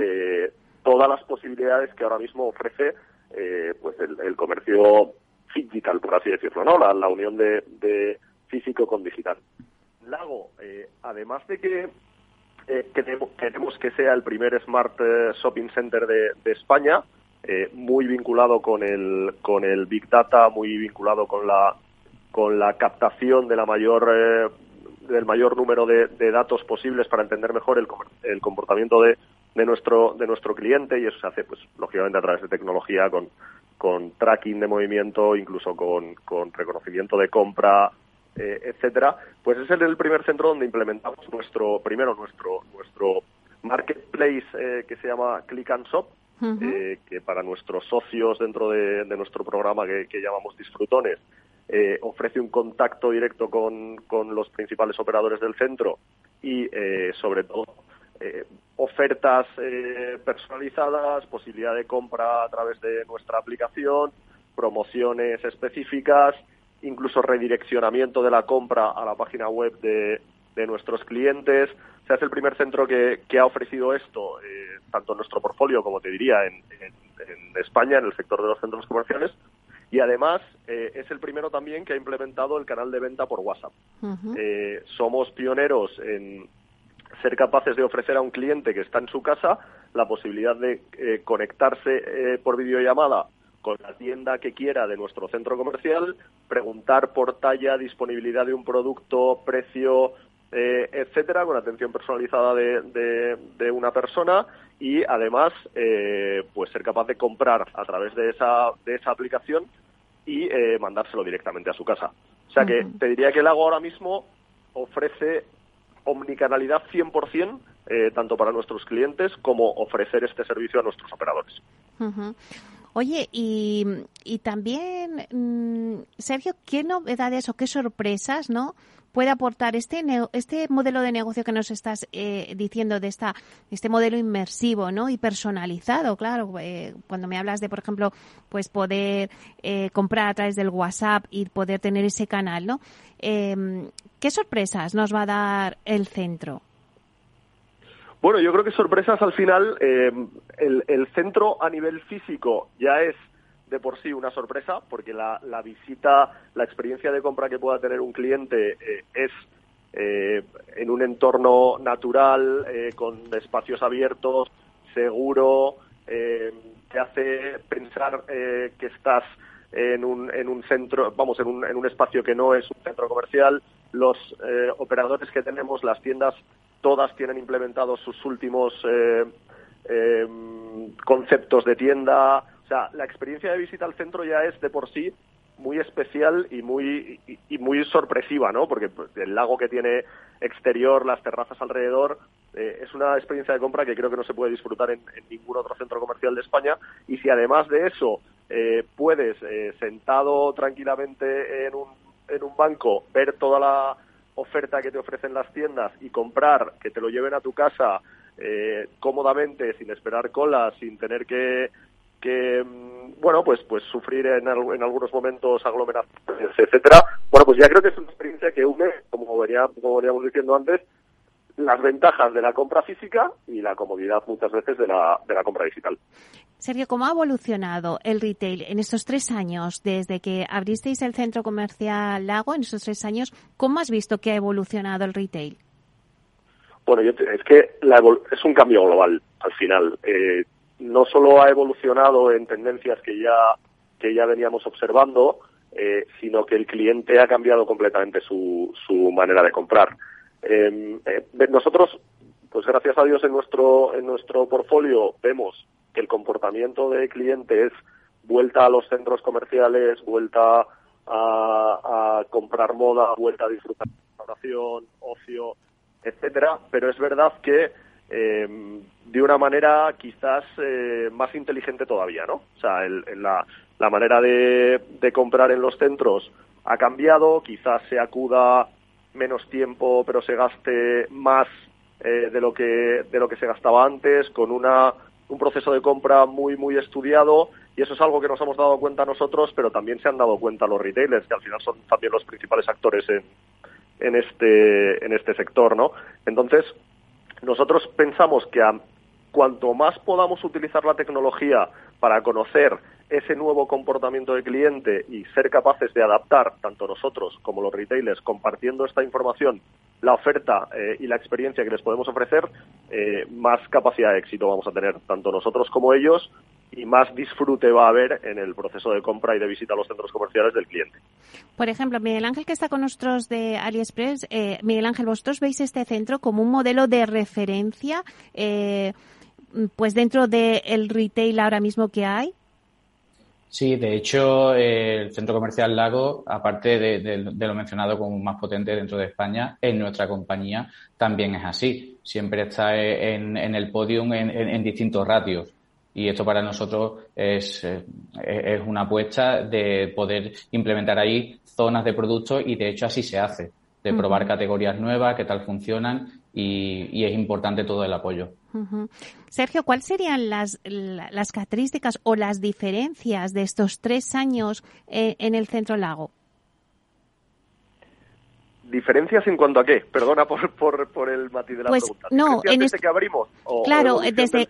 eh, todas las posibilidades que ahora mismo ofrece eh, pues el, comercio digital, por así decirlo, ¿no? La, unión de, físico con digital. Lago, eh, además de que eh, queremos, que sea el primer Smart eh, Shopping Center de, España, eh, muy vinculado con el, con el Big Data, muy vinculado con la, con la captación de la mayor, eh, del mayor número de, datos posibles para entender mejor el, el comportamiento de, de, nuestro, de nuestro cliente y eso se hace, pues, lógicamente, a través de tecnología con, con tracking de movimiento, incluso con, con reconocimiento de compra, eh, etcétera, pues es el primer centro donde implementamos nuestro, primero nuestro, nuestro marketplace eh, que se llama Click and Shop, eh, que para nuestros socios dentro de, nuestro programa que, llamamos Disfrutones, ofrece un contacto directo con, con, los principales operadores del centro y sobre todo ofertas personalizadas, posibilidad de compra a través de nuestra aplicación, promociones específicas incluso redireccionamiento de la compra a la página web de, nuestros clientes. Se hace el primer centro que, ha ofrecido esto, eh, tanto en nuestro portfolio como te diría en, España, en el sector de los centros comerciales. Y además eh, es el primero también que ha implementado el canal de venta por WhatsApp. Eh, somos pioneros en ser capaces de ofrecer a un cliente que está en su casa la posibilidad de conectarse por videollamada con la tienda que quiera de nuestro centro comercial, preguntar por talla, disponibilidad de un producto, precio, eh, etcétera, con atención personalizada de, de, una persona y además eh, pues ser capaz de comprar a través de esa, de esa aplicación y eh, mandárselo directamente a su casa. O sea que te diría que el Lago ahora mismo ofrece omnicanalidad 100%, eh, tanto para nuestros clientes como ofrecer este servicio a nuestros operadores. Oye, y, y también, mm, Sergio, ¿qué novedades o qué sorpresas, no? puede aportar este este modelo de negocio que nos estás eh, diciendo de esta este modelo inmersivo no y personalizado claro eh, cuando me hablas de por ejemplo pues poder eh, comprar a través del WhatsApp y poder tener ese canal no em, qué sorpresas nos va a dar el centro bueno yo creo que sorpresas al final em, el, centro a nivel físico ya es de por sí una sorpresa, porque la, la visita, la experiencia de compra que pueda tener un cliente eh, es eh, en un entorno natural, eh, con espacios abiertos, seguro, te hace pensar que estás en un, en un centro, vamos, en un, en un espacio que no es un centro comercial. Los operadores que tenemos, las tiendas, todas tienen implementados sus últimos conceptos de tienda, o sea, la experiencia de visita al centro ya es de por sí muy especial y muy y, muy sorpresiva, ¿no? Porque pues, el lago que tiene exterior, las terrazas alrededor, eh, es una experiencia de compra que creo que no se puede disfrutar en, ningún otro centro comercial de España. Y si además de eso eh, puedes, eh, sentado tranquilamente en un, en un banco, ver toda la oferta que te ofrecen las tiendas y comprar, que te lo lleven a tu casa cómodamente, sin esperar colas, sin tener que que mm, bueno pues pues sufrir en, en algunos momentos aglomeraciones etcétera bueno pues ya creo que es una experiencia que une como venía como veníamos diciendo antes las ventajas de la compra física y la comodidad muchas veces de la, de la compra digital. Sergio, ¿cómo ha evolucionado el retail en estos tres años desde que abristeis el centro comercial Lago? En estos tres años, ¿cómo has visto que ha evolucionado el retail? Bueno, es que es un cambio global al final. Eh, no solo ha evolucionado en tendencias que ya, que ya veníamos observando, eh, sino que el cliente ha cambiado completamente su, su manera de comprar. Em, eh, nosotros, pues gracias a Dios en nuestro, en nuestro portfolio vemos que el comportamiento de cliente es vuelta a los centros comerciales, vuelta a, a comprar moda, vuelta a disfrutar de restauración, ocio, etcétera, pero es verdad que eh, de una manera quizás eh, más inteligente todavía, ¿no? O sea, el, la, la, manera de, de, comprar en los centros ha cambiado, quizás se acuda menos tiempo, pero se gaste más eh, de lo que de lo que se gastaba antes, con una un proceso de compra muy muy estudiado y eso es algo que nos hemos dado cuenta nosotros, pero también se han dado cuenta los retailers, que al final son también los principales actores en, en este en este sector, ¿no? Entonces nosotros pensamos que cuanto más podamos utilizar la tecnología para conocer ese nuevo comportamiento de cliente y ser capaces de adaptar, tanto nosotros como los retailers, compartiendo esta información, la oferta eh, y la experiencia que les podemos ofrecer, eh, más capacidad de éxito vamos a tener, tanto nosotros como ellos, y más disfrute va a haber en el proceso de compra y de visita a los centros comerciales del cliente. Por ejemplo, Miguel Ángel, que está con nosotros de AliExpress, eh, Miguel Ángel, vosotros veis este centro como un modelo de referencia, eh, pues dentro del retail ahora mismo que hay. Sí, de hecho, eh, el centro comercial Lago, aparte de, lo mencionado como más potente dentro de España, en nuestra compañía también es así. Siempre está en, el podium en distintos ratios y esto para nosotros es, eh, es una apuesta de poder implementar ahí zonas de productos y de hecho así se hace, de probar categorías nuevas, qué tal funcionan y, es importante todo el apoyo. Sergio, ¿cuáles serían las, las características o las diferencias de estos tres años eh, en el Centro Lago? ¿Diferencias en cuanto a qué? Perdona por, por, por el matiz de la pues, pregunta. No, desde que abrimos? claro, desde,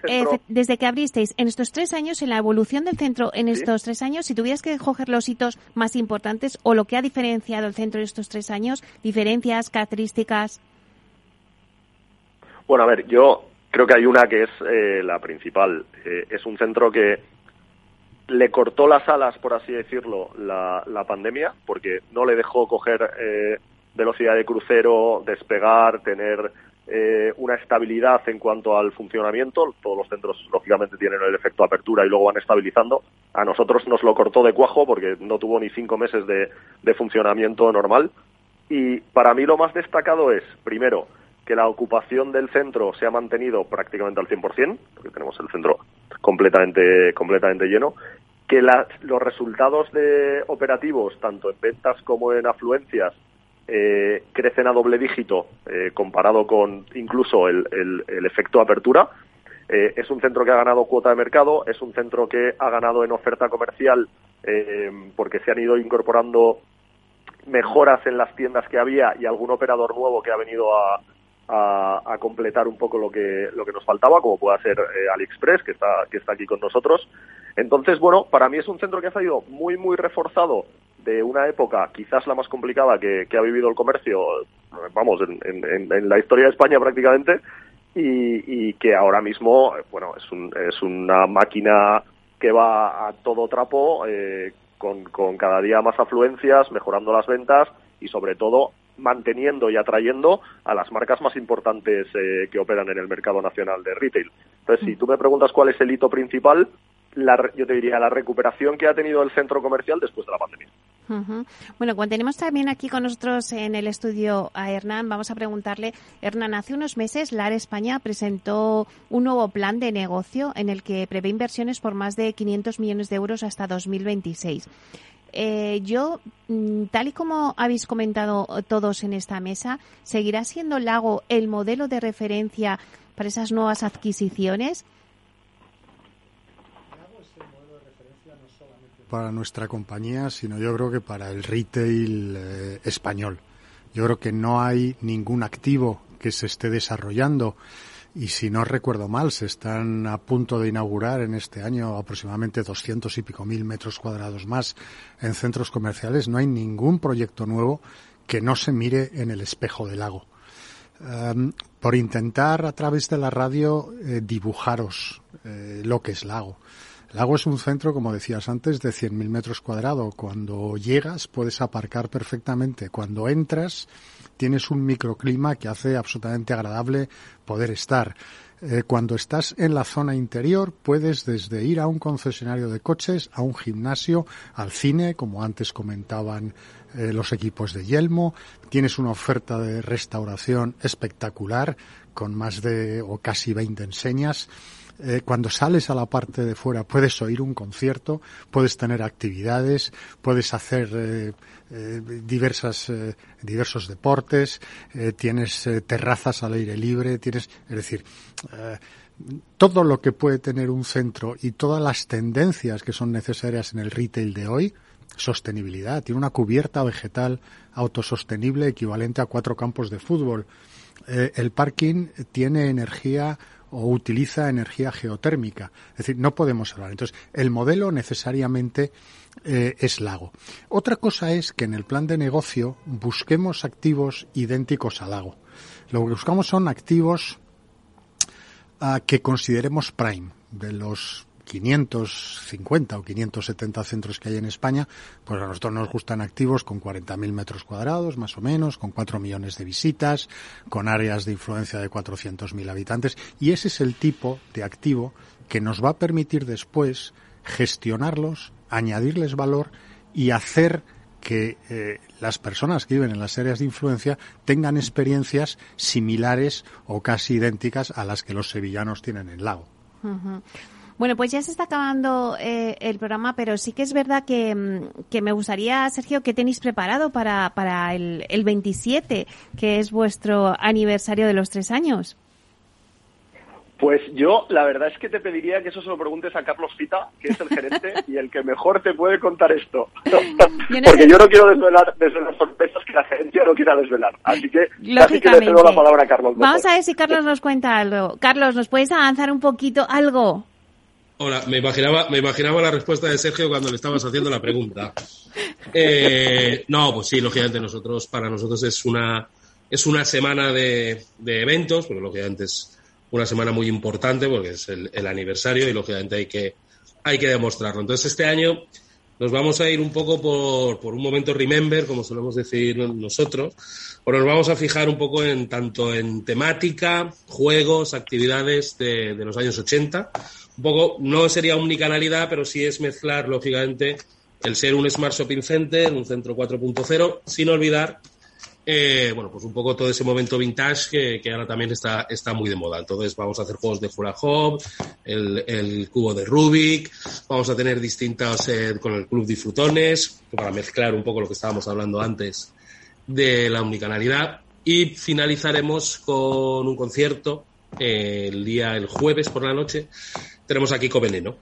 desde que abristeis. En estos tres años, en la evolución del centro, en estos tres años, si tuvieras que coger los hitos más importantes o lo que ha diferenciado el centro en estos tres años, diferencias, características. Bueno, a ver, yo creo que hay una que es eh, la principal. Eh, es un centro que le cortó las alas, por así decirlo, la, la pandemia, porque no le dejó coger eh, velocidad de crucero, despegar, tener eh, una estabilidad en cuanto al funcionamiento. Todos los centros, lógicamente, tienen el efecto apertura y luego van estabilizando. A nosotros nos lo cortó de cuajo porque no tuvo ni cinco meses de, de funcionamiento normal. Y para mí lo más destacado es, primero, que la ocupación del centro se ha mantenido prácticamente al 100%, porque tenemos el centro completamente, completamente lleno, que los resultados de operativos, tanto en ventas como en afluencias, eh, crecen a doble dígito eh, comparado con incluso el, el, efecto apertura. Eh, es un centro que ha ganado cuota de mercado, es un centro que ha ganado en oferta comercial porque se han ido incorporando mejoras en las tiendas que había y algún operador nuevo que ha venido a, a, completar un poco lo que, lo que nos faltaba, como pueda ser AliExpress, que está, que está aquí con nosotros. Entonces, bueno, para mí es un centro que ha salido muy, muy reforzado de una época quizás la más complicada que, ha vivido el comercio, vamos, en, la historia de España prácticamente, y, que ahora mismo, bueno, es, un, es una máquina que va a todo trapo, eh, con, con cada día más afluencias, mejorando las ventas y sobre todo manteniendo y atrayendo a las marcas más importantes eh, que operan en el mercado nacional de retail. Entonces, si tú me preguntas cuál es el hito principal, yo te diría la recuperación que ha tenido el centro comercial después de la pandemia. Bueno, cuando tenemos también aquí con nosotros en el estudio a Hernán, vamos a preguntarle, Hernán, hace unos meses LAR España presentó un nuevo plan de negocio en el que prevé inversiones por más de 500 millones de euros hasta 2026. Eh, yo, mm, tal y como habéis comentado todos en esta mesa, ¿seguirá siendo Lago el modelo de referencia para esas nuevas adquisiciones? para nuestra compañía, sino yo creo que para el retail eh, español. Yo creo que no hay ningún activo que se esté desarrollando y si no recuerdo mal, se están a punto de inaugurar en este año aproximadamente 200 y pico mil metros cuadrados más en centros comerciales. No hay ningún proyecto nuevo que no se mire en el espejo del lago. Em, por intentar a través de la radio eh, dibujaros eh, lo que es lago. Lago es un centro, como decías antes, de 100.000 metros cuadrados. Cuando llegas puedes aparcar perfectamente. Cuando entras tienes un microclima que hace absolutamente agradable poder estar. Eh, cuando estás en la zona interior puedes desde ir a un concesionario de coches, a un gimnasio, al cine, como antes comentaban eh, los equipos de Yelmo. Tienes una oferta de restauración espectacular con más de o casi 20 enseñas. Eh, cuando sales a la parte de fuera puedes oír un concierto, puedes tener actividades, puedes hacer eh, eh, diversas, diversos deportes, tienes terrazas al aire libre, tienes, es decir, todo lo que puede tener un centro y todas las tendencias que son necesarias en el retail de hoy, sostenibilidad, tiene una cubierta vegetal autosostenible equivalente a cuatro campos de fútbol. el parking tiene energía o utiliza energía geotérmica. Es decir, no podemos hablar. Entonces, el modelo necesariamente eh, es lago. Otra cosa es que en el plan de negocio busquemos activos idénticos al lago. Lo que buscamos son activos ah, que consideremos prime, de los 550 o 570 centros que hay en España, pues a nosotros nos gustan activos con 40.000 metros cuadrados, más o menos, con 4 millones de visitas, con áreas de influencia de 400.000 habitantes, y ese es el tipo de activo que nos va a permitir después gestionarlos, añadirles valor y hacer que eh, las personas que viven en las áreas de influencia tengan experiencias similares o casi idénticas a las que los sevillanos tienen en Lago. Bueno, pues ya se está acabando eh, el programa, pero sí que es verdad que, mm, que, me gustaría, Sergio, ¿qué tenéis preparado para, para el, el 27, que es vuestro aniversario de los tres años? Pues yo, la verdad es que te pediría que eso se lo preguntes a Carlos Fita, que es el gerente y el que mejor te puede contar esto. Porque yo no quiero desvelar, las sorpresas que la gerencia no quiera desvelar. Así que casi que le cedo la palabra a Carlos. Vamos a ver si Carlos nos cuenta algo. Carlos, ¿nos puedes avanzar un poquito algo? Hola, me imaginaba, me imaginaba la respuesta de Sergio cuando le estabas haciendo la pregunta. Eh, no, pues sí, lógicamente nosotros, para nosotros es una, es una semana de, de eventos, porque lógicamente es una semana muy importante porque es el, aniversario y lógicamente hay que, hay que demostrarlo. Entonces este año nos vamos a ir un poco por, por un momento remember, como solemos decir nosotros, o nos vamos a fijar un poco en tanto en temática, juegos, actividades de, de los años 80 un poco, no sería omnicanalidad, pero sí es mezclar, lógicamente, el ser un Smart Shopping Center, un centro 4.0, sin olvidar eh, bueno, pues un poco todo ese momento vintage que, ahora también está, está muy de moda. Entonces vamos a hacer juegos de Hula Hop, el, cubo de Rubik, vamos a tener distintas eh, con el Club Disfrutones, para mezclar un poco lo que estábamos hablando antes de la unicanalidad. Y finalizaremos con un concierto eh, el día, el jueves por la noche. Tenemos aquí Veneno.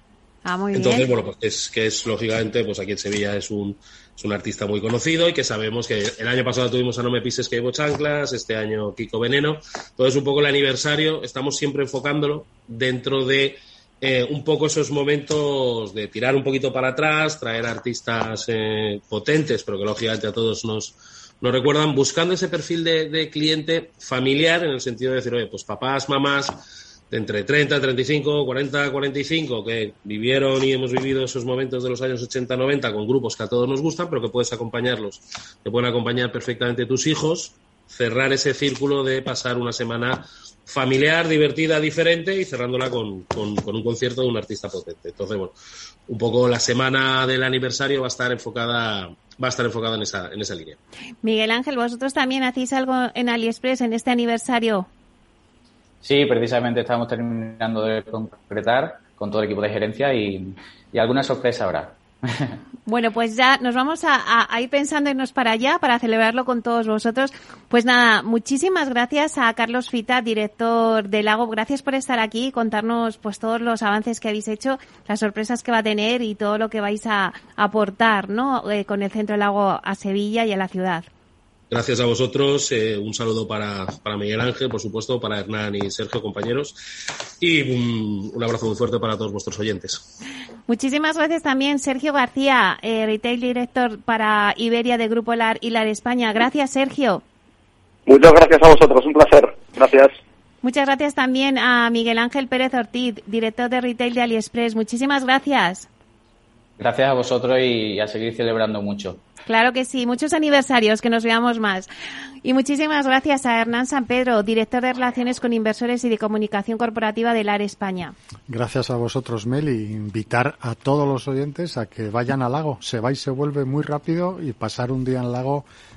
Ah, muy Entonces, bueno, pues es que es lógicamente, pues aquí en Sevilla es un, es un artista muy conocido y que sabemos que el año pasado tuvimos a No Me Pises que llevo chanclas, este año Kiko Veneno. Entonces, un poco el aniversario, estamos siempre enfocándolo dentro de eh, un poco esos momentos de tirar un poquito para atrás, traer artistas eh, potentes, pero que lógicamente a todos nos, nos recuerdan, buscando ese perfil de, de cliente familiar en el sentido de decir, oye, pues papás, mamás, de entre 30, 35, 40, 45, que vivieron y hemos vivido esos momentos de los años 80, 90 con grupos que a todos nos gustan, pero que puedes acompañarlos, te pueden acompañar perfectamente tus hijos, cerrar ese círculo de pasar una semana familiar, divertida, diferente y cerrándola con, con, un concierto de un artista potente. Entonces, bueno, un poco la semana del aniversario va a estar enfocada va a estar enfocada en esa, en esa línea. Miguel Ángel, vosotros también hacéis algo en AliExpress en este aniversario. Sí, precisamente estamos terminando de concretar con todo el equipo de gerencia y, alguna sorpresa habrá. Bueno, pues ya nos vamos a, ir pensando irnos para allá para celebrarlo con todos vosotros. Pues nada, muchísimas gracias a Carlos Fita, director de Lago. Gracias por estar aquí y contarnos pues todos los avances que habéis hecho, las sorpresas que va a tener y todo lo que vais a aportar, ¿no? Eh, con el Centro Lago a Sevilla y a la ciudad. Gracias a vosotros. Eh, un saludo para, para, Miguel Ángel, por supuesto, para Hernán y Sergio, compañeros. Y un, abrazo muy fuerte para todos vuestros oyentes. Muchísimas gracias también, Sergio García, eh, Retail Director para Iberia de Grupo LAR y LAR España. Gracias, Sergio. Muchas gracias a vosotros. Un placer. Gracias. Muchas gracias también a Miguel Ángel Pérez Ortiz, director de Retail de AliExpress. Muchísimas gracias. Gracias a vosotros y a seguir celebrando mucho. Claro que sí, muchos aniversarios, que nos veamos más. Y muchísimas gracias a Hernán San Pedro, director de Relaciones con Inversores y de Comunicación Corporativa del AR España. Gracias a vosotros, Mel, y invitar a todos los oyentes a que vayan al lago. Se va y se vuelve muy rápido y pasar un día en el lago